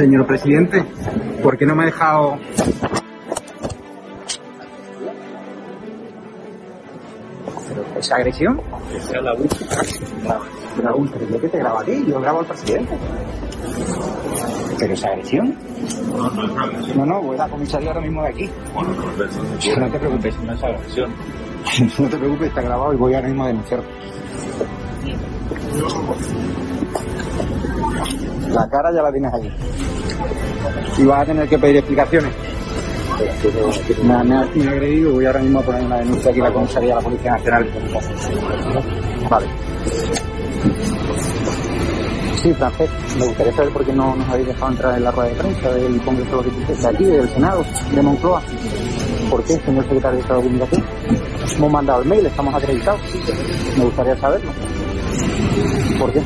Señor presidente, ¿por qué no me ha dejado... ¿Esa agresión? Esa la última. La ultra, ¿yo qué te grabo a ti? Yo grabo al presidente. ¿Pero esa agresión? No, no es una agresión. No, no, voy a la comisaría ahora mismo de aquí. Bueno, no es eso. No te preocupes, No es agresión. no te preocupes, está grabado y voy ahora mismo a denunciar. La cara ya la tienes allí. Y vas a tener que pedir explicaciones. Me ha, me ha- agredido voy ahora mismo a poner una denuncia aquí en la comisaría de la Policía Nacional. Vale. Sí, Francés, me gustaría saber por qué no nos habéis dejado entrar en la rueda de prensa del Congreso de los Diputados de aquí, del Senado, de Moncloa. ¿Por qué, señor secretario de Estado de Comunicación? Hemos mandado el mail, estamos acreditados. Me gustaría saberlo. ¿Por qué?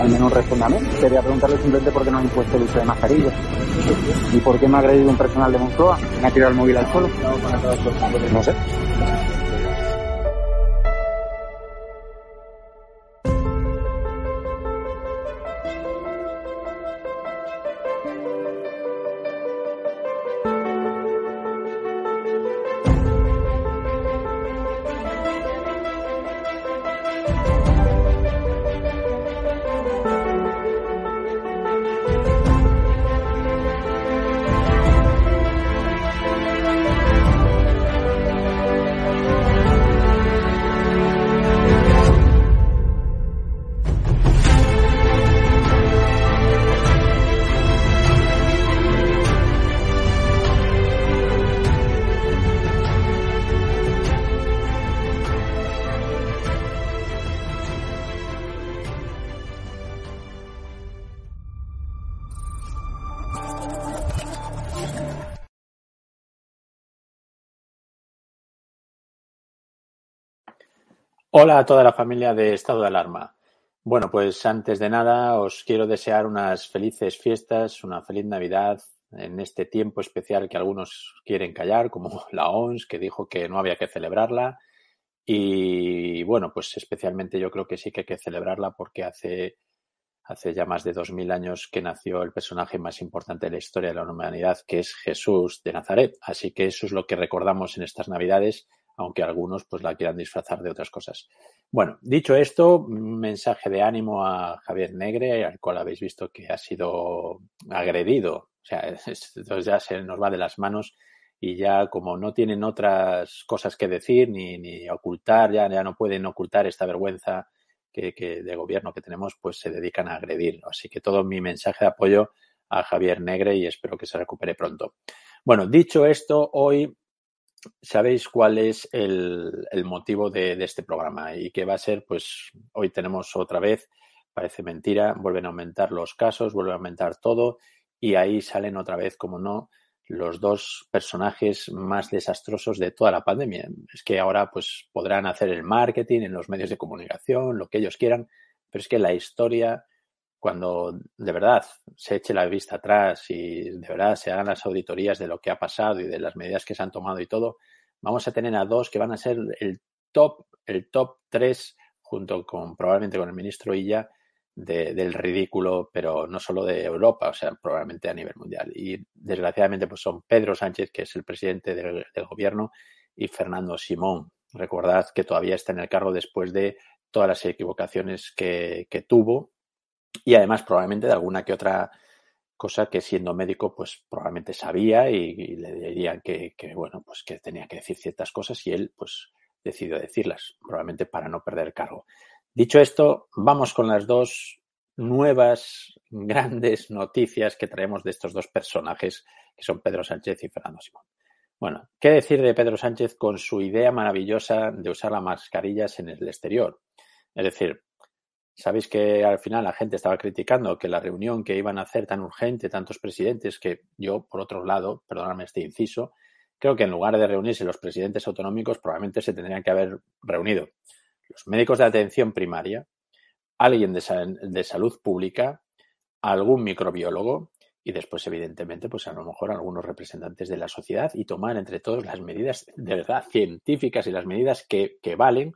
Al menos respóndame. Quería preguntarle simplemente por qué no ha impuesto el uso de mascarillas. ¿Y por qué me ha agredido un personal de Moncloa? ¿Me ha tirado el móvil al suelo? No sé. Hola a toda la familia de Estado de Alarma. Bueno, pues antes de nada os quiero desear unas felices fiestas, una feliz Navidad en este tiempo especial que algunos quieren callar, como la ONS, que dijo que no había que celebrarla. Y bueno, pues especialmente yo creo que sí que hay que celebrarla porque hace, hace ya más de dos mil años que nació el personaje más importante de la historia de la humanidad, que es Jesús de Nazaret. Así que eso es lo que recordamos en estas Navidades aunque algunos pues la quieran disfrazar de otras cosas. Bueno, dicho esto, un mensaje de ánimo a Javier Negre, al cual habéis visto que ha sido agredido. O sea, esto ya se nos va de las manos y ya como no tienen otras cosas que decir ni, ni ocultar, ya, ya no pueden ocultar esta vergüenza que, que de gobierno que tenemos, pues se dedican a agredir. Así que todo mi mensaje de apoyo a Javier Negre y espero que se recupere pronto. Bueno, dicho esto, hoy sabéis cuál es el, motivo de, de, este programa y que va a ser, pues hoy tenemos otra vez, parece mentira, vuelven a aumentar los casos, vuelve a aumentar todo y ahí salen otra vez, como no, los dos personajes más desastrosos de toda la pandemia. Es que ahora pues podrán hacer el marketing en los medios de comunicación, lo que ellos quieran, pero es que la historia cuando de verdad se eche la vista atrás y de verdad se hagan las auditorías de lo que ha pasado y de las medidas que se han tomado y todo, vamos a tener a dos que van a ser el top, el top tres, junto con probablemente con el ministro Illa, de, del ridículo, pero no solo de Europa, o sea, probablemente a nivel mundial. Y desgraciadamente, pues son Pedro Sánchez, que es el presidente del, gobierno, y Fernando Simón. Recordad que todavía está en el cargo después de todas las equivocaciones que tuvo y además probablemente de alguna que otra cosa que siendo médico pues probablemente sabía y, le dirían que, que, bueno pues que tenía que decir ciertas cosas y él pues decidió decirlas probablemente para no perder cargo dicho esto vamos con las dos nuevas grandes noticias que traemos de estos dos personajes que son Pedro Sánchez y Fernando Simón Bueno, ¿qué decir de Pedro Sánchez con su idea maravillosa de usar las mascarillas en el exterior? Es decir, sabéis que al final la gente estaba criticando que la reunión que iban a hacer tan urgente tantos presidentes, que yo, por otro lado, perdóname este inciso, creo que en lugar de reunirse los presidentes autonómicos, probablemente se tendrían que haber reunido los médicos de atención primaria, alguien de, de salud pública, algún microbiólogo, y después, evidentemente, pues a lo mejor algunos representantes de la sociedad y tomar entre todos las medidas de verdad científicas y las medidas que, que valen,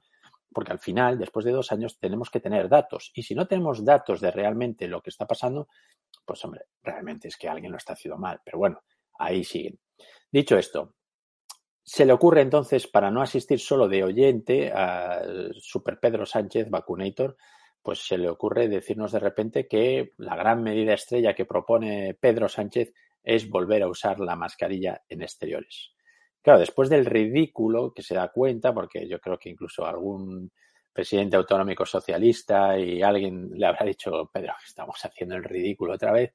porque al final, después de dos años, tenemos que tener datos. Y si no tenemos datos de realmente lo que está pasando, pues hombre, realmente es que alguien lo está haciendo mal. Pero bueno, ahí siguen. Dicho esto, se le ocurre entonces, para no asistir solo de oyente a Super Pedro Sánchez, Vacunator, pues se le ocurre decirnos de repente que la gran medida estrella que propone Pedro Sánchez es volver a usar la mascarilla en exteriores. Claro, después del ridículo que se da cuenta, porque yo creo que incluso algún presidente autonómico socialista y alguien le habrá dicho, Pedro, estamos haciendo el ridículo otra vez,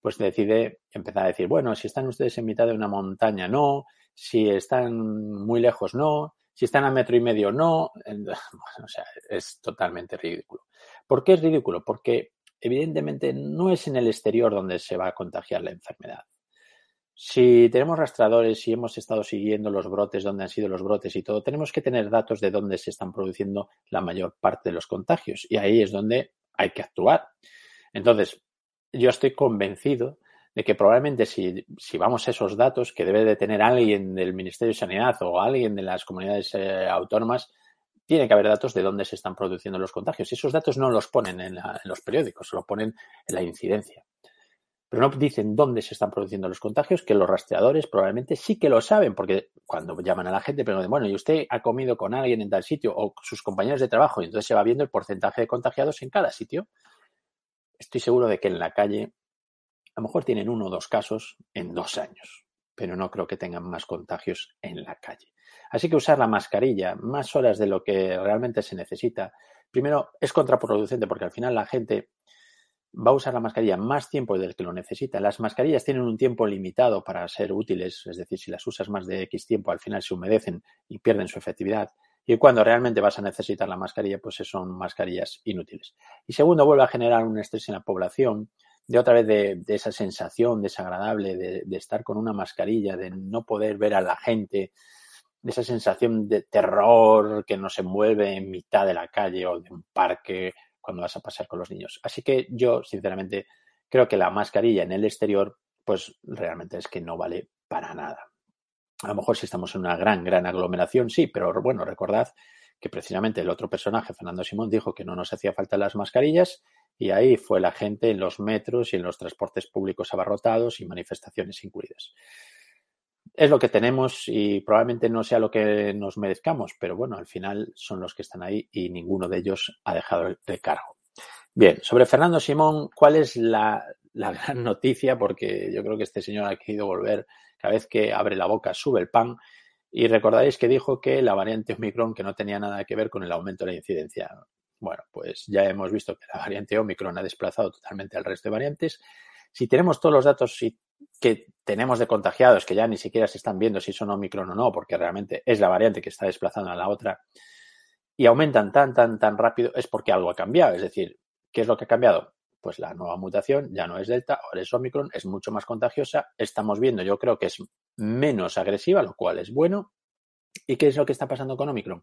pues decide empezar a decir, bueno, si están ustedes en mitad de una montaña, no, si están muy lejos, no, si están a metro y medio, no, o sea, es totalmente ridículo. ¿Por qué es ridículo? Porque evidentemente no es en el exterior donde se va a contagiar la enfermedad. Si tenemos rastradores y hemos estado siguiendo los brotes, dónde han sido los brotes y todo, tenemos que tener datos de dónde se están produciendo la mayor parte de los contagios y ahí es donde hay que actuar. Entonces, yo estoy convencido de que probablemente si, si, vamos a esos datos que debe de tener alguien del Ministerio de Sanidad o alguien de las comunidades eh, autónomas, tiene que haber datos de dónde se están produciendo los contagios. Y esos datos no los ponen en, la, en, los periódicos, lo ponen en la incidencia. Pero no dicen dónde se están produciendo los contagios, que los rastreadores probablemente sí que lo saben, porque cuando llaman a la gente preguntan, bueno, ¿y usted ha comido con alguien en tal sitio o sus compañeros de trabajo? Y entonces se va viendo el porcentaje de contagiados en cada sitio. Estoy seguro de que en la calle a lo mejor tienen uno o dos casos en dos años, pero no creo que tengan más contagios en la calle. Así que usar la mascarilla más horas de lo que realmente se necesita, primero es contraproducente porque al final la gente va a usar la mascarilla más tiempo del que lo necesita. Las mascarillas tienen un tiempo limitado para ser útiles, es decir, si las usas más de X tiempo, al final se humedecen y pierden su efectividad. Y cuando realmente vas a necesitar la mascarilla, pues son mascarillas inútiles. Y segundo, vuelve a generar un estrés en la población, de otra vez de, esa sensación desagradable de, de, estar con una mascarilla, de no poder ver a la gente, de esa sensación de terror que nos envuelve en mitad de la calle o de un parque cuando vas a pasar con los niños. Así que yo, sinceramente, creo que la mascarilla en el exterior, pues realmente es que no vale para nada. A lo mejor si estamos en una gran, gran aglomeración, sí, pero bueno, recordad que precisamente el otro personaje, Fernando Simón, dijo que no nos hacía falta las mascarillas y ahí fue la gente en los metros y en los transportes públicos abarrotados y manifestaciones incluidas. Es lo que tenemos y probablemente no sea lo que nos merezcamos, pero bueno, al final son los que están ahí y ninguno de ellos ha dejado el cargo. Bien, sobre Fernando Simón, ¿cuál es la, gran noticia? Porque yo creo que este señor ha querido volver, cada vez que abre la boca sube el pan. Y recordaréis que dijo que la variante Omicron que no tenía nada que ver con el aumento de la incidencia. Bueno, pues ya hemos visto que la variante Omicron ha desplazado totalmente al resto de variantes. Si tenemos todos los datos que tenemos de contagiados, que ya ni siquiera se están viendo si son Omicron o no, porque realmente es la variante que está desplazando a la otra, y aumentan tan, tan, tan rápido, es porque algo ha cambiado. Es decir, ¿qué es lo que ha cambiado? Pues la nueva mutación ya no es Delta, ahora es Omicron, es mucho más contagiosa. Estamos viendo, yo creo que es menos agresiva, lo cual es bueno. ¿Y qué es lo que está pasando con Omicron?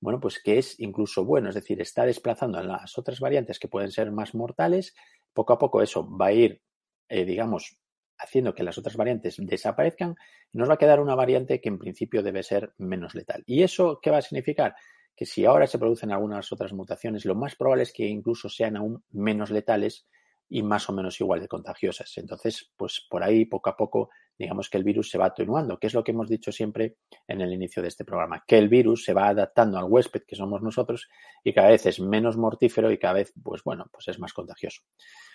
Bueno, pues que es incluso bueno, es decir, está desplazando a las otras variantes que pueden ser más mortales. Poco a poco eso va a ir, eh, digamos, haciendo que las otras variantes desaparezcan nos va a quedar una variante que en principio debe ser menos letal. ¿Y eso qué va a significar? Que si ahora se producen algunas otras mutaciones, lo más probable es que incluso sean aún menos letales y más o menos igual de contagiosas. Entonces, pues por ahí poco a poco, digamos que el virus se va atenuando, que es lo que hemos dicho siempre en el inicio de este programa, que el virus se va adaptando al huésped que somos nosotros y cada vez es menos mortífero y cada vez, pues bueno, pues es más contagioso.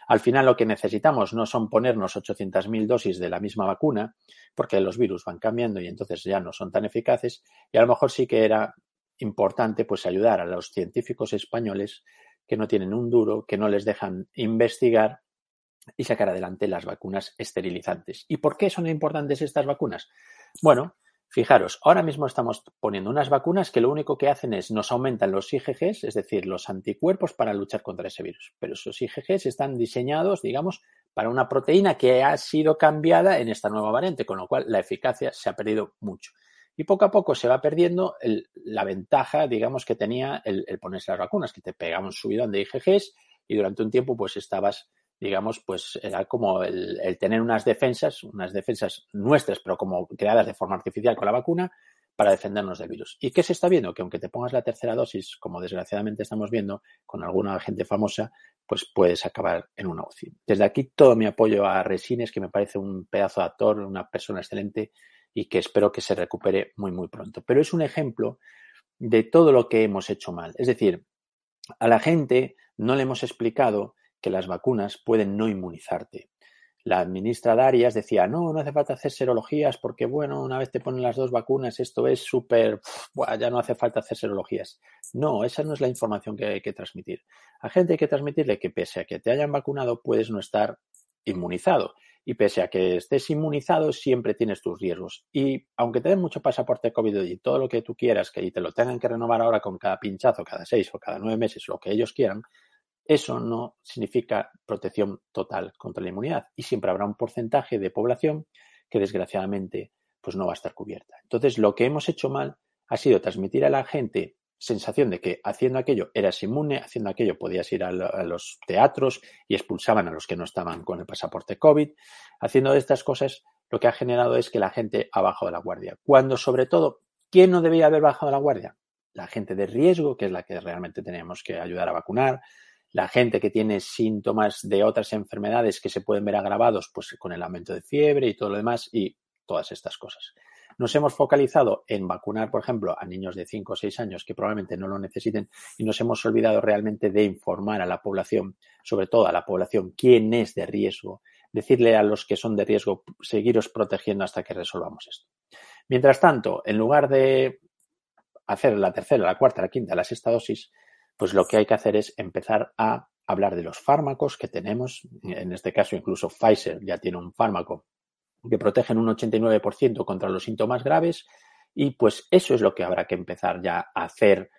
Al final lo que necesitamos no son ponernos 800.000 dosis de la misma vacuna, porque los virus van cambiando y entonces ya no son tan eficaces y a lo mejor sí que era importante pues ayudar a los científicos españoles que no tienen un duro, que no les dejan investigar y sacar adelante las vacunas esterilizantes. ¿Y por qué son importantes estas vacunas? Bueno, Fijaros, ahora mismo estamos poniendo unas vacunas que lo único que hacen es nos aumentan los IgGs, es decir, los anticuerpos para luchar contra ese virus. Pero esos IgGs están diseñados, digamos, para una proteína que ha sido cambiada en esta nueva variante, con lo cual la eficacia se ha perdido mucho. Y poco a poco se va perdiendo la ventaja, digamos, que tenía el, ponerse las vacunas, que te pegaba un subidón de IgGs y durante un tiempo pues estabas digamos, pues era como el, tener unas defensas, unas defensas nuestras, pero como creadas de forma artificial con la vacuna, para defendernos del virus. ¿Y qué se está viendo? Que aunque te pongas la tercera dosis, como desgraciadamente estamos viendo con alguna gente famosa, pues puedes acabar en una UCI. Desde aquí todo mi apoyo a Resines, que me parece un pedazo de actor, una persona excelente y que espero que se recupere muy, muy pronto. Pero es un ejemplo de todo lo que hemos hecho mal. Es decir, a la gente no le hemos explicado que las vacunas pueden no inmunizarte. La ministra Darias decía, no, no hace falta hacer serologías porque, bueno, una vez te ponen las dos vacunas, esto es súper, ya no hace falta hacer serologías. No, esa no es la información que hay que transmitir. A gente hay que transmitirle que pese a que te hayan vacunado, puedes no estar inmunizado. Y pese a que estés inmunizado, siempre tienes tus riesgos. Y aunque te den mucho pasaporte COVID y todo lo que tú quieras, que te lo tengan que renovar ahora con cada pinchazo, cada seis o cada nueve meses, lo que ellos quieran, eso no significa protección total contra la inmunidad y siempre habrá un porcentaje de población que desgraciadamente pues no va a estar cubierta. Entonces, lo que hemos hecho mal ha sido transmitir a la gente sensación de que haciendo aquello eras inmune, haciendo aquello podías ir a, los teatros y expulsaban a los que no estaban con el pasaporte COVID. Haciendo estas cosas, lo que ha generado es que la gente ha bajado la guardia. Cuando, sobre todo, ¿quién no debía haber bajado la guardia? La gente de riesgo, que es la que realmente tenemos que ayudar a vacunar, la gente que tiene síntomas de otras enfermedades que se pueden ver agravados pues con el aumento de fiebre y todo lo demás y todas estas cosas. Nos hemos focalizado en vacunar, por ejemplo, a niños de 5 o 6 años que probablemente no lo necesiten y nos hemos olvidado realmente de informar a la población, sobre todo a la población, quién es de riesgo, decirle a los que son de riesgo, seguiros protegiendo hasta que resolvamos esto. Mientras tanto, en lugar de hacer la tercera, la cuarta, la quinta, la sexta dosis, pues lo que hay que hacer es empezar a hablar de los fármacos que tenemos. En este caso, incluso Pfizer ya tiene un fármaco que protege en un 89% contra los síntomas graves. Y pues eso es lo que habrá que empezar ya a hacer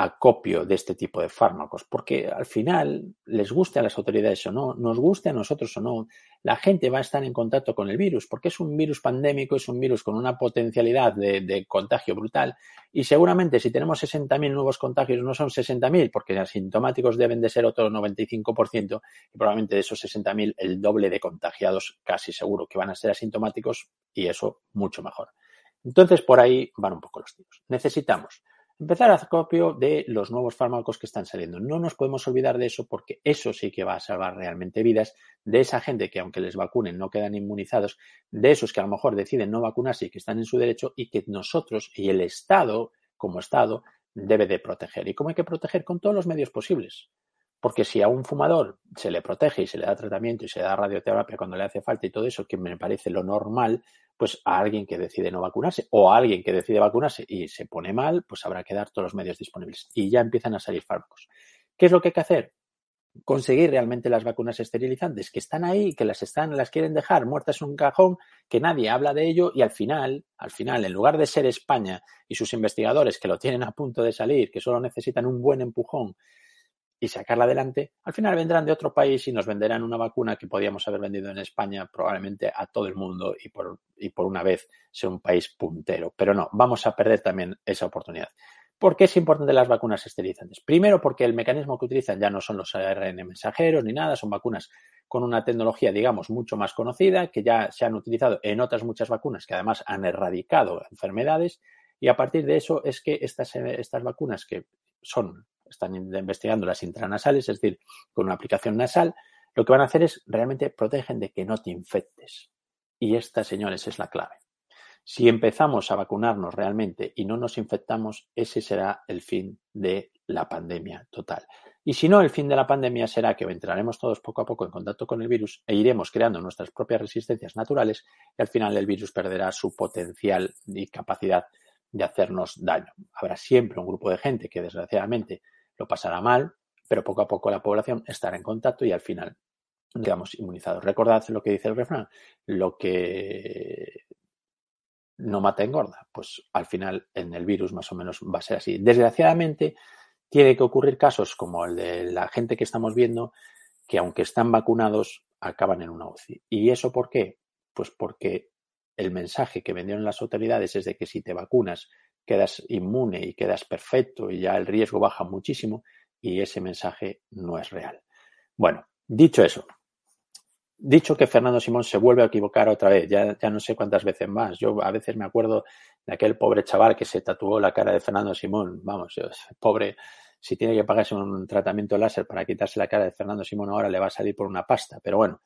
acopio de este tipo de fármacos, porque al final les guste a las autoridades o no, nos guste a nosotros o no, la gente va a estar en contacto con el virus, porque es un virus pandémico, es un virus con una potencialidad de, contagio brutal y seguramente si tenemos 60.000 nuevos contagios no son 60.000, porque asintomáticos deben de ser otro 95% y probablemente de esos 60.000 el doble de contagiados casi seguro que van a ser asintomáticos y eso mucho mejor. Entonces por ahí van un poco los tiros. Necesitamos empezar a hacer copio de los nuevos fármacos que están saliendo. No nos podemos olvidar de eso porque eso sí que va a salvar realmente vidas de esa gente que aunque les vacunen no quedan inmunizados, de esos que a lo mejor deciden no vacunarse y que están en su derecho y que nosotros y el Estado como Estado debe de proteger. ¿Y cómo hay que proteger? Con todos los medios posibles. Porque si a un fumador se le protege y se le da tratamiento y se le da radioterapia cuando le hace falta y todo eso, que me parece lo normal, pues a alguien que decide no vacunarse o a alguien que decide vacunarse y se pone mal, pues habrá que dar todos los medios disponibles. Y ya empiezan a salir fármacos. ¿Qué es lo que hay que hacer? Conseguir realmente las vacunas esterilizantes que están ahí, que las están, las quieren dejar muertas en un cajón, que nadie habla de ello y al final, al final, en lugar de ser España y sus investigadores que lo tienen a punto de salir, que solo necesitan un buen empujón y sacarla adelante, al final vendrán de otro país y nos venderán una vacuna que podíamos haber vendido en España probablemente a todo el mundo y por, y por una vez sea un país puntero. Pero no, vamos a perder también esa oportunidad. ¿Por qué es importante las vacunas esterilizantes? Primero, porque el mecanismo que utilizan ya no son los ARN mensajeros ni nada, son vacunas con una tecnología, digamos, mucho más conocida, que ya se han utilizado en otras muchas vacunas que además han erradicado enfermedades. Y a partir de eso es que estas, estas vacunas que son están investigando las intranasales, es decir, con una aplicación nasal, lo que van a hacer es realmente protegen de que no te infectes. Y esta, señores, es la clave. Si empezamos a vacunarnos realmente y no nos infectamos, ese será el fin de la pandemia total. Y si no, el fin de la pandemia será que entraremos todos poco a poco en contacto con el virus e iremos creando nuestras propias resistencias naturales y al final el virus perderá su potencial y capacidad de hacernos daño. Habrá siempre un grupo de gente que desgraciadamente lo pasará mal, pero poco a poco la población estará en contacto y al final digamos inmunizados. Recordad lo que dice el refrán, lo que no mata engorda. Pues al final en el virus más o menos va a ser así. Desgraciadamente tiene que ocurrir casos como el de la gente que estamos viendo que aunque están vacunados acaban en una UCI. ¿Y eso por qué? Pues porque el mensaje que vendieron las autoridades es de que si te vacunas quedas inmune y quedas perfecto y ya el riesgo baja muchísimo y ese mensaje no es real. Bueno, dicho eso, dicho que Fernando Simón se vuelve a equivocar otra vez, ya, ya no sé cuántas veces más. Yo a veces me acuerdo de aquel pobre chaval que se tatuó la cara de Fernando Simón. Vamos, pobre, si tiene que pagarse un tratamiento láser para quitarse la cara de Fernando Simón, ahora le va a salir por una pasta. Pero bueno,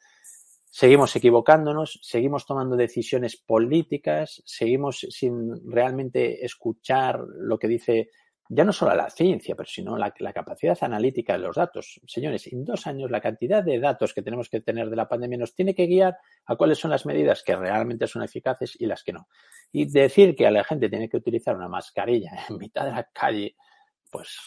seguimos equivocándonos, seguimos tomando decisiones políticas, seguimos sin realmente escuchar lo que dice ya no solo la ciencia, pero sino la, capacidad analítica de los datos. Señores, en dos años la cantidad de datos que tenemos que tener de la pandemia nos tiene que guiar a cuáles son las medidas que realmente son eficaces y las que no. Y decir que a la gente tiene que utilizar una mascarilla en mitad de la calle, pues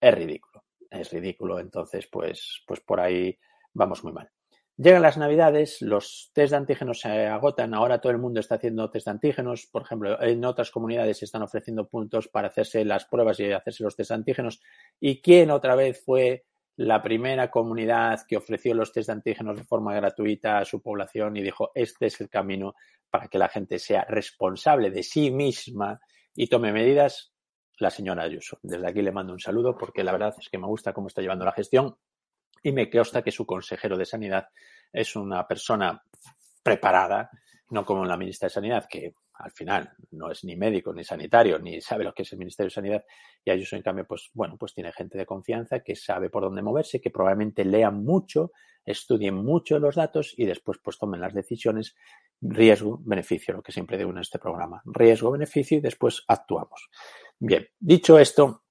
es ridículo. Es ridículo. Entonces, pues, pues por ahí vamos muy mal. Llegan las navidades, los test de antígenos se agotan, ahora todo el mundo está haciendo test de antígenos, por ejemplo, en otras comunidades se están ofreciendo puntos para hacerse las pruebas y hacerse los test de antígenos. ¿Y quién otra vez fue la primera comunidad que ofreció los test de antígenos de forma gratuita a su población y dijo, este es el camino para que la gente sea responsable de sí misma y tome medidas? La señora Ayuso. Desde aquí le mando un saludo porque la verdad es que me gusta cómo está llevando la gestión y me consta que su consejero de Sanidad es una persona preparada, no como la ministra de Sanidad, que al final no es ni médico ni sanitario, ni sabe lo que es el Ministerio de Sanidad, y Ayuso, en cambio, pues bueno, pues tiene gente de confianza que sabe por dónde moverse, que probablemente lean mucho, estudien mucho los datos y después pues tomen las decisiones. Riesgo, beneficio, lo que siempre digo en este programa, riesgo, beneficio y después actuamos. Bien, dicho esto,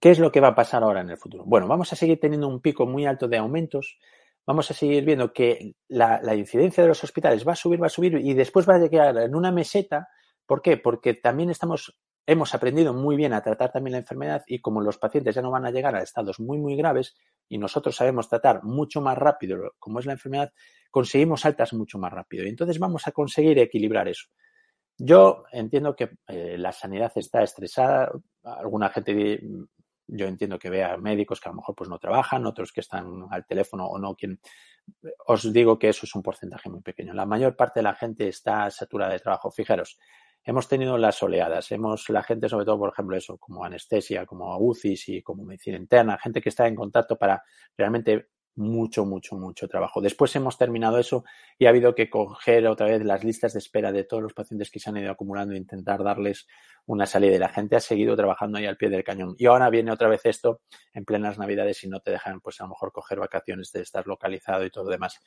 ¿Qué es lo que va a pasar ahora en el futuro? Bueno, vamos a seguir teniendo un pico muy alto de aumentos. Vamos a seguir viendo que la, incidencia de los hospitales va a subir, va a subir y después va a llegar en una meseta. ¿Por qué? Porque también estamos, hemos aprendido muy bien a tratar también la enfermedad y como los pacientes ya no van a llegar a estados muy, muy graves y nosotros sabemos tratar mucho más rápido como es la enfermedad, conseguimos altas mucho más rápido. Y entonces vamos a conseguir equilibrar eso. Yo entiendo que eh, la sanidad está estresada. Alguna gente yo entiendo que vea médicos que a lo mejor pues no trabajan, otros que están al teléfono o no, quien os digo que eso es un porcentaje muy pequeño. La mayor parte de la gente está saturada de trabajo. Fijaros, hemos tenido las oleadas, hemos la gente sobre todo, por ejemplo, eso, como anestesia, como UCIs y como medicina interna, gente que está en contacto para realmente mucho, mucho, mucho trabajo. Después hemos terminado eso y ha habido que coger otra vez las listas de espera de todos los pacientes que se han ido acumulando e intentar darles una salida. Y la gente ha seguido trabajando ahí al pie del cañón. Y ahora viene otra vez esto en plenas navidades y no te dejan, pues a lo mejor coger vacaciones de estar localizado y todo lo demás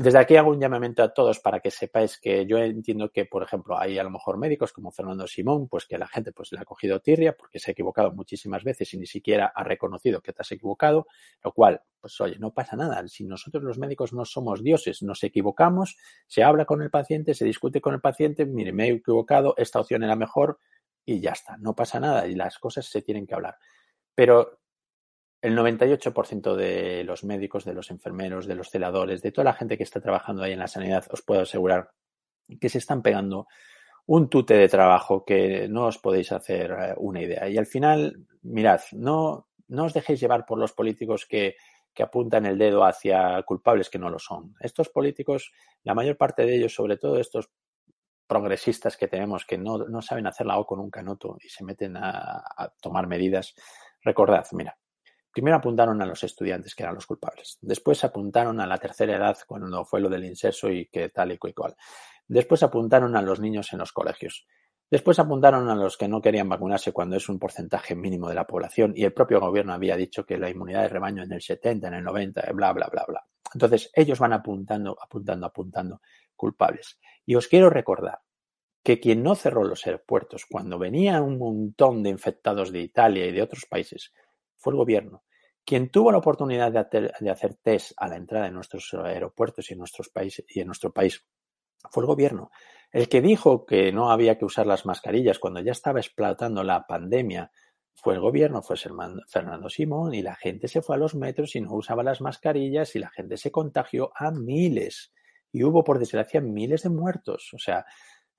desde aquí hago un llamamiento a todos para que sepáis que yo entiendo que, por ejemplo, hay a lo mejor médicos como Fernando Simón, pues que la gente pues le ha cogido tirria porque se ha equivocado muchísimas veces y ni siquiera ha reconocido que te has equivocado, lo cual, pues oye, no pasa nada. Si nosotros los médicos no somos dioses, nos equivocamos, se habla con el paciente, se discute con el paciente, mire, me he equivocado, esta opción era mejor y ya está, no pasa nada y las cosas se tienen que hablar. Pero el 98% de los médicos, de los enfermeros, de los celadores, de toda la gente que está trabajando ahí en la sanidad, os puedo asegurar que se están pegando un tute de trabajo que no os podéis hacer eh, una idea. Y al final, mirad, no, no os dejéis llevar por los políticos que, apuntan el dedo hacia culpables que no lo son. Estos políticos, la mayor parte de ellos, sobre todo estos progresistas que tenemos que no, no saben hacer la O con un canoto y se meten a, a tomar medidas, recordad, mira, Primero apuntaron a los estudiantes, que eran los culpables. Después apuntaron a la tercera edad, cuando fue lo del inserso y que tal y cual. Después apuntaron a los niños en los colegios. Después apuntaron a los que no querían vacunarse cuando es un porcentaje mínimo de la población y el propio gobierno había dicho que la inmunidad de rebaño en el 70, en el 90, bla, bla, bla, bla. Entonces, ellos van apuntando, apuntando, apuntando culpables. Y os quiero recordar que quien no cerró los aeropuertos cuando venía un montón de infectados de Italia y de otros países fue el gobierno. Quien tuvo la oportunidad de hacer, test a la entrada de nuestros aeropuertos y en, nuestro país fue el gobierno. El que dijo que no había que usar las mascarillas cuando ya estaba explotando la pandemia fue el gobierno, fue Fernando Simón, y la gente se fue a los metros y no usaba las mascarillas y la gente se contagió a miles. Y hubo, por desgracia, miles de muertos. O sea,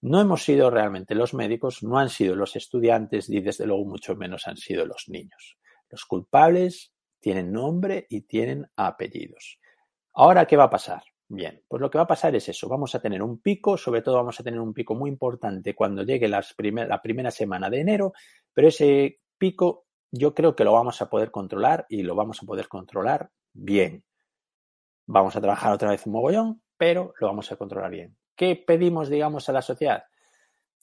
No hemos sido realmente los médicos, no han sido los estudiantes y desde luego mucho menos han sido los niños. Los culpables tienen nombre y tienen apellidos. Ahora, ¿qué va a pasar? Bien, pues lo que va a pasar es eso. Vamos a tener un pico, sobre todo vamos a tener un pico muy importante cuando llegue la primera semana de enero, pero ese pico yo creo que lo vamos a poder controlar y lo vamos a poder controlar bien. Vamos a trabajar otra vez un mogollón, pero lo vamos a controlar bien. ¿Qué pedimos, digamos, a la sociedad?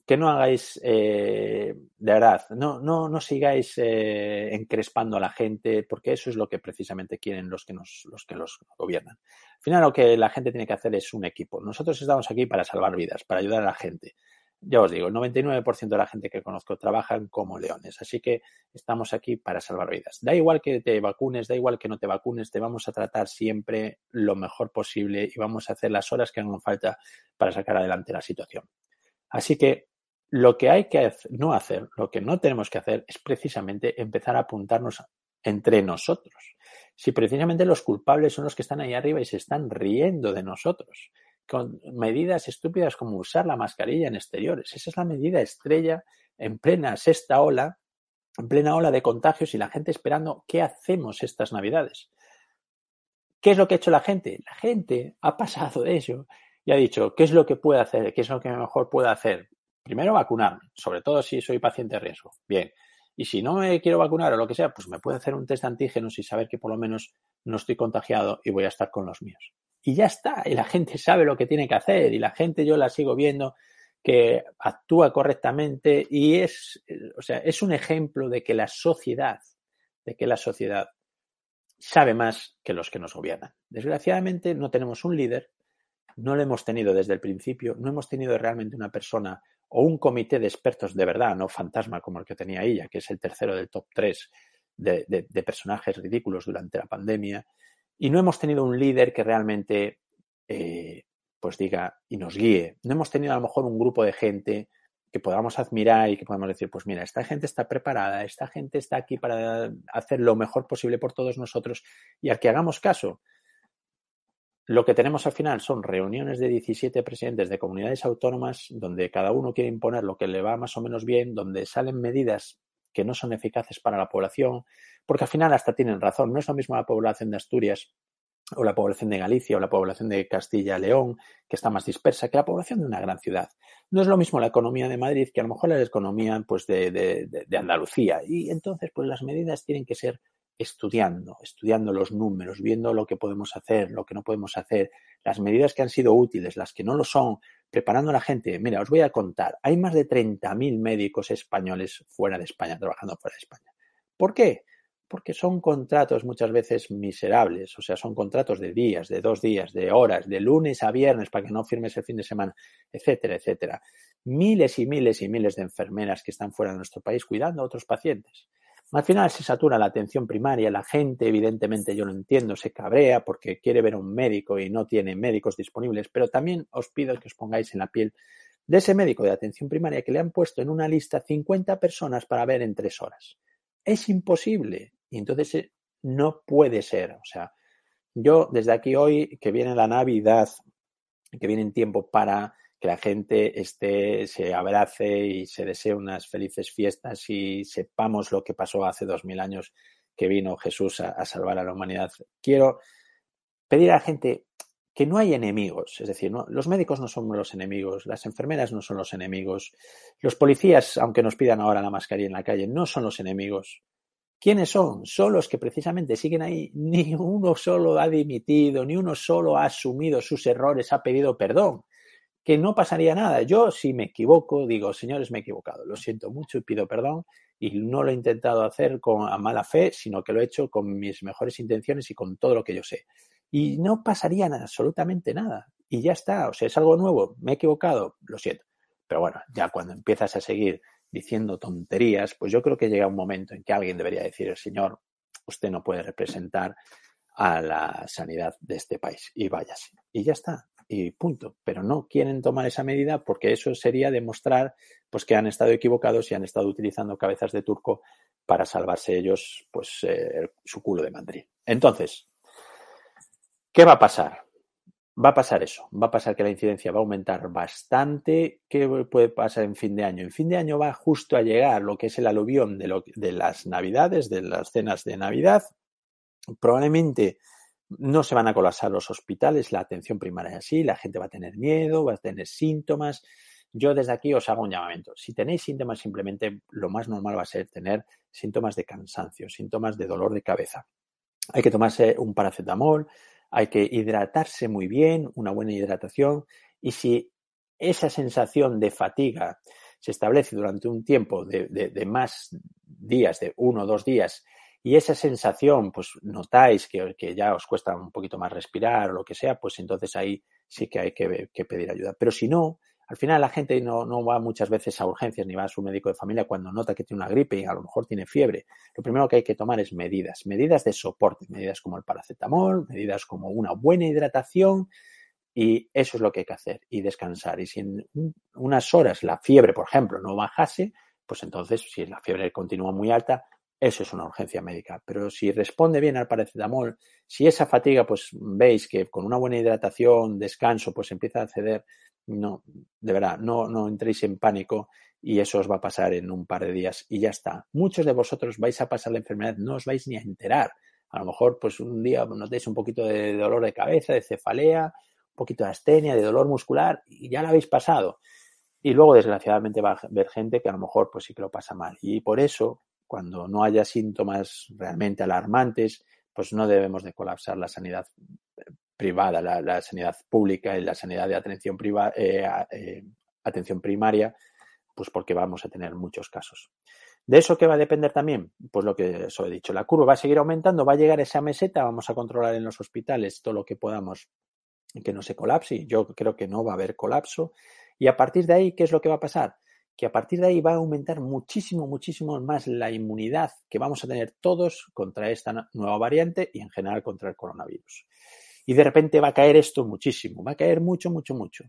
Que no hagáis, eh, de verdad, no, no, no sigáis eh, encrespando a la gente, porque eso es lo que precisamente quieren los que, nos, los que los gobiernan. Al final, lo que la gente tiene que hacer es un equipo. Nosotros estamos aquí para salvar vidas, para ayudar a la gente ya os digo, el 99% de la gente que conozco trabajan como leones, así que estamos aquí para salvar vidas. Da igual que te vacunes, da igual que no te vacunes, te vamos a tratar siempre lo mejor posible y vamos a hacer las horas que hagan falta para sacar adelante la situación. Así que lo que hay que no hacer, lo que no tenemos que hacer es precisamente empezar a apuntarnos entre nosotros. Si precisamente los culpables son los que están ahí arriba y se están riendo de nosotros con medidas estúpidas como usar la mascarilla en exteriores. Esa es la medida estrella en plena sexta ola, en plena ola de contagios y la gente esperando qué hacemos estas navidades. ¿Qué es lo que ha hecho la gente? La gente ha pasado de ello y ha dicho, ¿qué es lo que puede hacer? ¿Qué es lo que mejor puedo hacer? Primero vacunarme, sobre todo si soy paciente de riesgo. Bien. Y si no me quiero vacunar o lo que sea, pues me puedo hacer un test de antígenos y saber que por lo menos no estoy contagiado y voy a estar con los míos y ya está. Y la gente sabe lo que tiene que hacer y la gente yo la sigo viendo que actúa correctamente y es, o sea, es un ejemplo de que la sociedad, de que la sociedad sabe más que los que nos gobiernan. Desgraciadamente no tenemos un líder, no lo hemos tenido desde el principio, no hemos tenido realmente una persona o un comité de expertos de verdad, no fantasma como el que tenía ella, que es el tercero del top 3 de, de personajes ridículos durante la pandemia y no hemos tenido un líder que realmente eh, pues diga y nos guíe. No hemos tenido a lo mejor un grupo de gente que podamos admirar y que podamos decir, pues mira, esta gente está preparada, esta gente está aquí para hacer lo mejor posible por todos nosotros y al que hagamos caso. Lo que tenemos al final son reuniones de 17 presidentes de comunidades autónomas donde cada uno quiere imponer lo que le va más o menos bien, donde salen medidas que no son eficaces para la población, porque al final hasta tienen razón. No es lo mismo la población de Asturias o la población de Galicia o la población de Castilla-León, que está más dispersa, que la población de una gran ciudad. No es lo mismo la economía de Madrid que a lo mejor la economía pues, de, de Andalucía. Y entonces, pues las medidas tienen que ser estudiando, estudiando los números, viendo lo que podemos hacer, lo que no podemos hacer, las medidas que han sido útiles, las que no lo son, preparando a la gente. Mira, os voy a contar, hay más de 30.000 médicos españoles fuera de España, trabajando fuera de España. ¿Por qué? Porque son contratos muchas veces miserables, o sea, son contratos de días, de dos días, de horas, de lunes a viernes para que no firmes el fin de semana, etcétera, etcétera. Miles y miles y miles de enfermeras que están fuera de nuestro país cuidando a otros pacientes. Al final se satura la atención primaria, la gente, evidentemente, yo lo entiendo, se cabrea porque quiere ver a un médico y no tiene médicos disponibles, pero también os pido que os pongáis en la piel de ese médico de atención primaria que le han puesto en una lista 50 personas para ver en tres horas. Es imposible. Y entonces eh, no puede ser. O sea, yo desde aquí hoy, que viene la Navidad, que viene en tiempo para que la gente esté, se abrace y se desee unas felices fiestas y sepamos lo que pasó hace dos mil años que vino Jesús a, salvar a la humanidad. Quiero pedir a la gente que no hay enemigos, es decir, no, los médicos no son los enemigos, las enfermeras no son los enemigos, los policías, aunque nos pidan ahora la mascarilla en la calle, no son los enemigos. ¿Quiénes son? Son los que precisamente siguen ahí. Ni uno solo ha dimitido, ni uno solo ha asumido sus errores, ha pedido perdón que no pasaría nada. Yo, si me equivoco, digo, señores, me he equivocado, lo siento mucho y pido perdón. Y no lo he intentado hacer con a mala fe, sino que lo he hecho con mis mejores intenciones y con todo lo que yo sé. Y no pasaría nada, absolutamente nada. Y ya está, o sea, es algo nuevo, me he equivocado, lo siento. Pero bueno, ya cuando empiezas a seguir diciendo tonterías, pues yo creo que llega un momento en que alguien debería decir, señor, usted no puede representar a la sanidad de este país y váyase. Y ya está y punto. Pero no quieren tomar esa medida porque eso sería demostrar pues, que han estado equivocados y han estado utilizando cabezas de turco para salvarse ellos pues, eh, su culo de mandril. Entonces, ¿qué va a pasar? va a pasar eso, va a pasar que la incidencia va a aumentar bastante. ¿Qué puede pasar en fin de año? En fin de año va justo a llegar lo que es el aluvión de, lo, de las navidades, de las cenas de Navidad. Probablemente no se van a colapsar los hospitales, la atención primaria así, la gente va a tener miedo, va a tener síntomas. Yo desde aquí os hago un llamamiento. Si tenéis síntomas, simplemente lo más normal va a ser tener síntomas de cansancio, síntomas de dolor de cabeza. Hay que tomarse un paracetamol, hay que hidratarse muy bien, una buena hidratación. Y si esa sensación de fatiga se establece durante un tiempo de, de más días, de uno o dos días, y esa sensación, pues notáis que, que, ya os cuesta un poquito más respirar o lo que sea, pues entonces ahí sí que hay que, pedir ayuda. Pero si no, al final la gente no, no, va muchas veces a urgencias ni va a su médico de familia cuando nota que tiene una gripe y a lo mejor tiene fiebre. Lo primero que hay que tomar es medidas, medidas de soporte, medidas como el paracetamol, medidas como una buena hidratación y eso es lo que hay que hacer y descansar. Y si en unas horas la fiebre, por ejemplo, no bajase, pues entonces si la fiebre continúa muy alta, eso es una urgencia médica. Pero si responde bien al paracetamol, si esa fatiga, pues veis que con una buena hidratación, descanso, pues empieza a ceder, no, de verdad, no, no entréis en pánico y eso os va a pasar en un par de días y ya está. Muchos de vosotros vais a pasar la enfermedad, no os vais ni a enterar. A lo mejor, pues un día notéis un poquito de dolor de cabeza, de cefalea, un poquito de astenia, de dolor muscular y ya la habéis pasado. Y luego, desgraciadamente, va a haber gente que a lo mejor pues sí que lo pasa mal. Y por eso, cuando no haya síntomas realmente alarmantes, pues no debemos de colapsar la sanidad eh, privada, la, sanidad pública y la sanidad de atención, privada, eh, eh, atención primaria, pues porque vamos a tener muchos casos. ¿De eso qué va a depender también? Pues lo que os he dicho, la curva va a seguir aumentando, va a llegar esa meseta, vamos a controlar en los hospitales todo lo que podamos que no se colapse. Yo creo que no va a haber colapso. Y a partir de ahí, ¿qué es lo que va a pasar? Que a partir de ahí va a aumentar muchísimo, muchísimo más la inmunidad que vamos a tener todos contra esta nueva variante y en general contra el coronavirus. Y de repente va a caer esto muchísimo, va a caer mucho, mucho, mucho.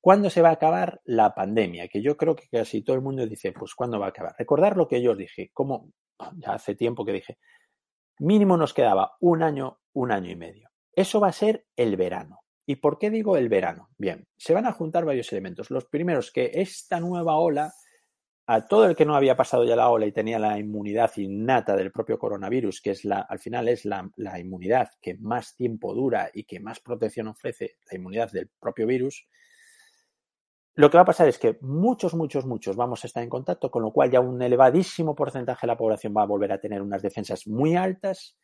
¿Cuándo se va a acabar la pandemia? Que yo creo que casi todo el mundo dice, pues ¿cuándo va a acabar? Recordar lo que yo os dije, como ya hace tiempo que dije, mínimo nos quedaba un año, un año y medio. Eso va a ser el verano. ¿Y por qué digo el verano? Bien, se van a juntar varios elementos. Los primeros, que esta nueva ola, a todo el que no había pasado ya la ola y tenía la inmunidad innata del propio coronavirus, que es la, al final es la, la inmunidad que más tiempo dura y que más protección ofrece, la inmunidad del propio virus, lo que va a pasar es que muchos, muchos, muchos vamos a estar en contacto, con lo cual ya un elevadísimo porcentaje de la población va a volver a tener unas defensas muy altas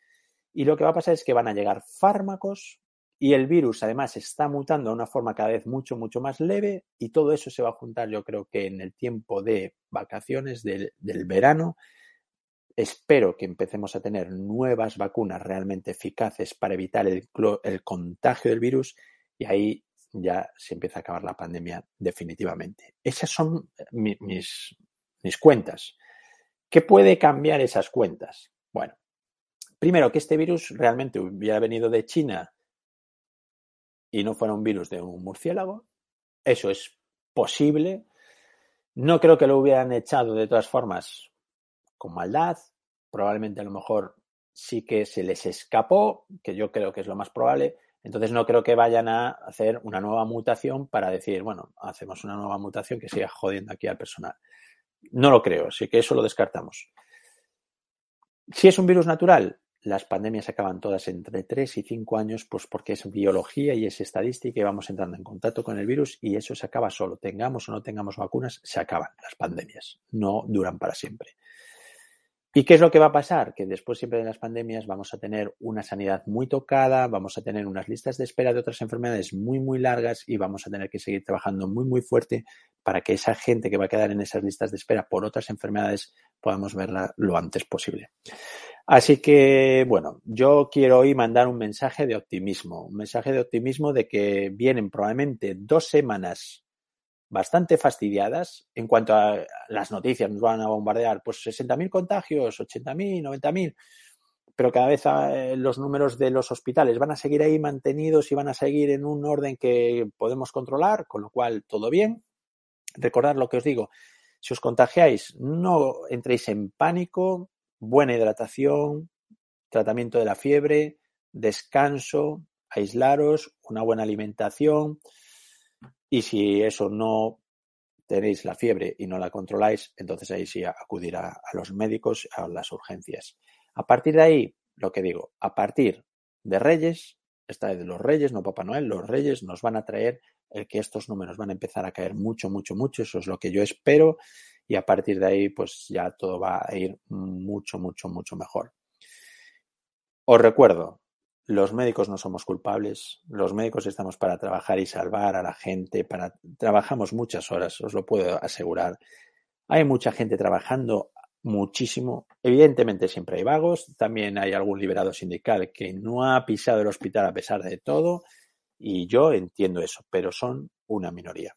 y lo que va a pasar es que van a llegar fármacos y el virus además está mutando de una forma cada vez mucho, mucho más leve y todo eso se va a juntar yo creo que en el tiempo de vacaciones del, del verano. Espero que empecemos a tener nuevas vacunas realmente eficaces para evitar el, el contagio del virus y ahí ya se empieza a acabar la pandemia definitivamente. Esas son mi, mis, mis cuentas. ¿Qué puede cambiar esas cuentas? Bueno, primero que este virus realmente hubiera venido de China y no fuera un virus de un murciélago. Eso es posible. No creo que lo hubieran echado de todas formas con maldad. Probablemente a lo mejor sí que se les escapó, que yo creo que es lo más probable. Entonces no creo que vayan a hacer una nueva mutación para decir, bueno, hacemos una nueva mutación que siga jodiendo aquí al personal. No lo creo, así que eso lo descartamos. Si es un virus natural, las pandemias acaban todas entre 3 y 5 años, pues porque es biología y es estadística y vamos entrando en contacto con el virus y eso se acaba solo. Tengamos o no tengamos vacunas, se acaban las pandemias. No duran para siempre. ¿Y qué es lo que va a pasar? Que después siempre de las pandemias vamos a tener una sanidad muy tocada, vamos a tener unas listas de espera de otras enfermedades muy, muy largas y vamos a tener que seguir trabajando muy, muy fuerte para que esa gente que va a quedar en esas listas de espera por otras enfermedades podamos verla lo antes posible. Así que, bueno, yo quiero hoy mandar un mensaje de optimismo, un mensaje de optimismo de que vienen probablemente dos semanas bastante fastidiadas en cuanto a las noticias, nos van a bombardear, pues 60.000 contagios, 80.000, 90.000, pero cada vez eh, los números de los hospitales van a seguir ahí mantenidos y van a seguir en un orden que podemos controlar, con lo cual todo bien. Recordad lo que os digo, si os contagiáis, no entréis en pánico, buena hidratación, tratamiento de la fiebre, descanso, aislaros, una buena alimentación y si eso no tenéis la fiebre y no la controláis, entonces ahí sí acudir a, a los médicos, a las urgencias. A partir de ahí, lo que digo, a partir de Reyes, esta vez los Reyes, no Papá Noel, los Reyes nos van a traer el que estos números van a empezar a caer mucho, mucho, mucho, eso es lo que yo espero y a partir de ahí pues ya todo va a ir mucho, mucho, mucho mejor. Os recuerdo, los médicos no somos culpables, los médicos estamos para trabajar y salvar a la gente, para trabajamos muchas horas, os lo puedo asegurar. Hay mucha gente trabajando muchísimo. Evidentemente siempre hay vagos, también hay algún liberado sindical que no ha pisado el hospital a pesar de todo y yo entiendo eso, pero son una minoría.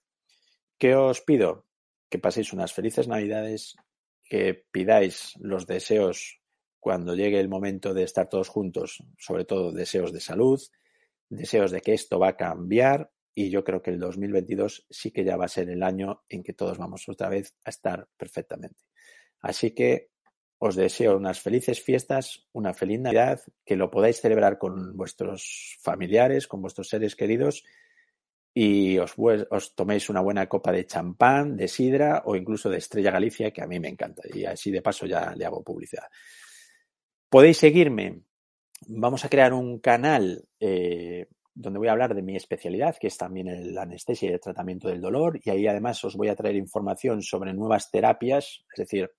¿Qué os pido? Que paséis unas felices navidades, que pidáis los deseos cuando llegue el momento de estar todos juntos, sobre todo deseos de salud, deseos de que esto va a cambiar y yo creo que el 2022 sí que ya va a ser el año en que todos vamos otra vez a estar perfectamente. Así que os deseo unas felices fiestas, una feliz Navidad, que lo podáis celebrar con vuestros familiares, con vuestros seres queridos y os, os, toméis una buena copa de champán, de sidra o incluso de Estrella Galicia, que a mí me encanta. Y así de paso ya le hago publicidad. Podéis seguirme. Vamos a crear un canal eh, donde voy a hablar de mi especialidad, que es también la anestesia y el tratamiento del dolor. Y ahí además os voy a traer información sobre nuevas terapias, es decir,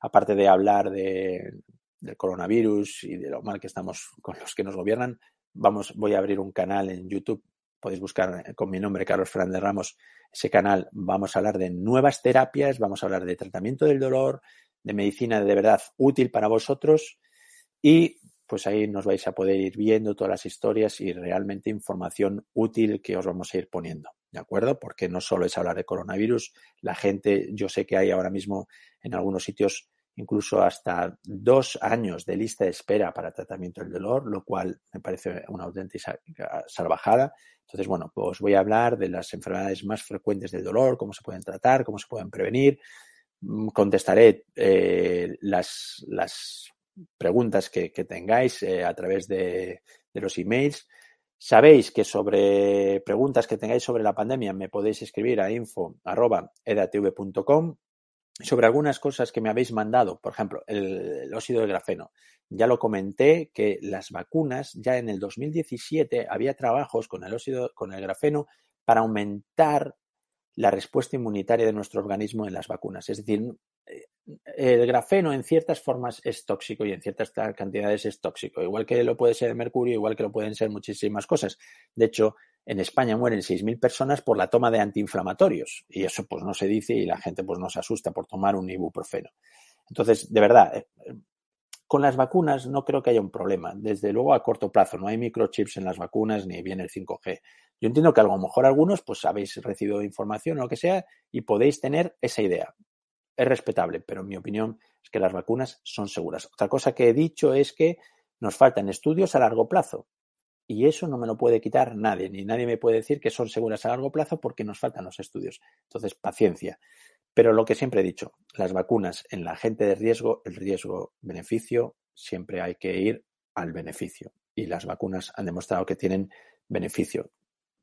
aparte de hablar de, del coronavirus y de lo mal que estamos con los que nos gobiernan, vamos, voy a abrir un canal en YouTube. Podéis buscar con mi nombre, Carlos Fernández Ramos, ese canal. Vamos a hablar de nuevas terapias, vamos a hablar de tratamiento del dolor, de medicina de verdad útil para vosotros y pues ahí nos vais a poder ir viendo todas las historias y realmente información útil que os vamos a ir poniendo, ¿de acuerdo? Porque no solo es hablar de coronavirus, la gente, yo sé que hay ahora mismo en algunos sitios incluso hasta dos años de lista de espera para tratamiento del dolor, lo cual me parece una auténtica salvajada. Entonces, bueno, pues voy a hablar de las enfermedades más frecuentes del dolor, cómo se pueden tratar, cómo se pueden prevenir. Mm, contestaré eh, las, las preguntas que, que tengáis eh, a través de, de los emails. Sabéis que sobre preguntas que tengáis sobre la pandemia me podéis escribir a info.edatv.com sobre algunas cosas que me habéis mandado, por ejemplo, el, óxido de grafeno. Ya lo comenté que las vacunas, ya en el 2017 había trabajos con el óxido, con el grafeno para aumentar la respuesta inmunitaria de nuestro organismo en las vacunas. Es decir, el grafeno en ciertas formas es tóxico y en ciertas cantidades es tóxico, igual que lo puede ser el mercurio, igual que lo pueden ser muchísimas cosas. De hecho, en España mueren 6.000 personas por la toma de antiinflamatorios y eso pues no se dice y la gente pues no se asusta por tomar un ibuprofeno. Entonces, de verdad, eh, con las vacunas no creo que haya un problema. Desde luego a corto plazo no hay microchips en las vacunas ni viene el 5G. Yo entiendo que a lo mejor algunos pues habéis recibido información o lo que sea y podéis tener esa idea es respetable, pero en mi opinión es que las vacunas son seguras. Otra cosa que he dicho es que nos faltan estudios a largo plazo. Y eso no me lo puede quitar nadie, ni nadie me puede decir que son seguras a largo plazo porque nos faltan los estudios. Entonces, paciencia. Pero lo que siempre he dicho, las vacunas en la gente de riesgo, el riesgo-beneficio, siempre hay que ir al beneficio. Y las vacunas han demostrado que tienen beneficio.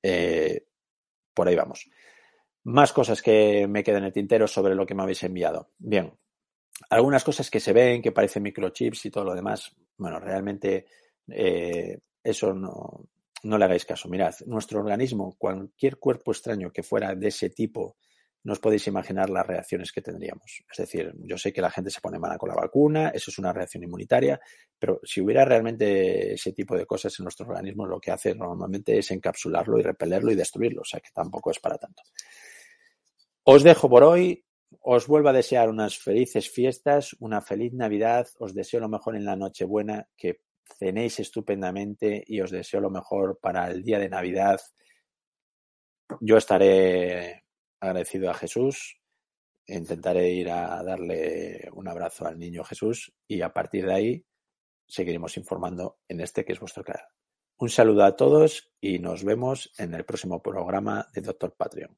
Eh, por ahí vamos. Más cosas que me quedan en el tintero sobre lo que me habéis enviado. Bien, algunas cosas que se ven, que parecen microchips y todo lo demás. Bueno, realmente eh, eso no, no le hagáis caso. Mirad, nuestro organismo, cualquier cuerpo extraño que fuera de ese tipo, no os podéis imaginar las reacciones que tendríamos. Es decir, yo sé que la gente se pone mala con la vacuna, eso es una reacción inmunitaria, pero si hubiera realmente ese tipo de cosas en nuestro organismo, lo que hace normalmente es encapsularlo y repelerlo y destruirlo, o sea que tampoco es para tanto. Os dejo por hoy. Os vuelvo a desear unas felices fiestas, una feliz Navidad. Os deseo lo mejor en la Nochebuena, que cenéis estupendamente y os deseo lo mejor para el día de Navidad. Yo estaré agradecido a Jesús. Intentaré ir a darle un abrazo al niño Jesús y a partir de ahí seguiremos informando en este que es vuestro canal. Un saludo a todos y nos vemos en el próximo programa de Doctor Patreon.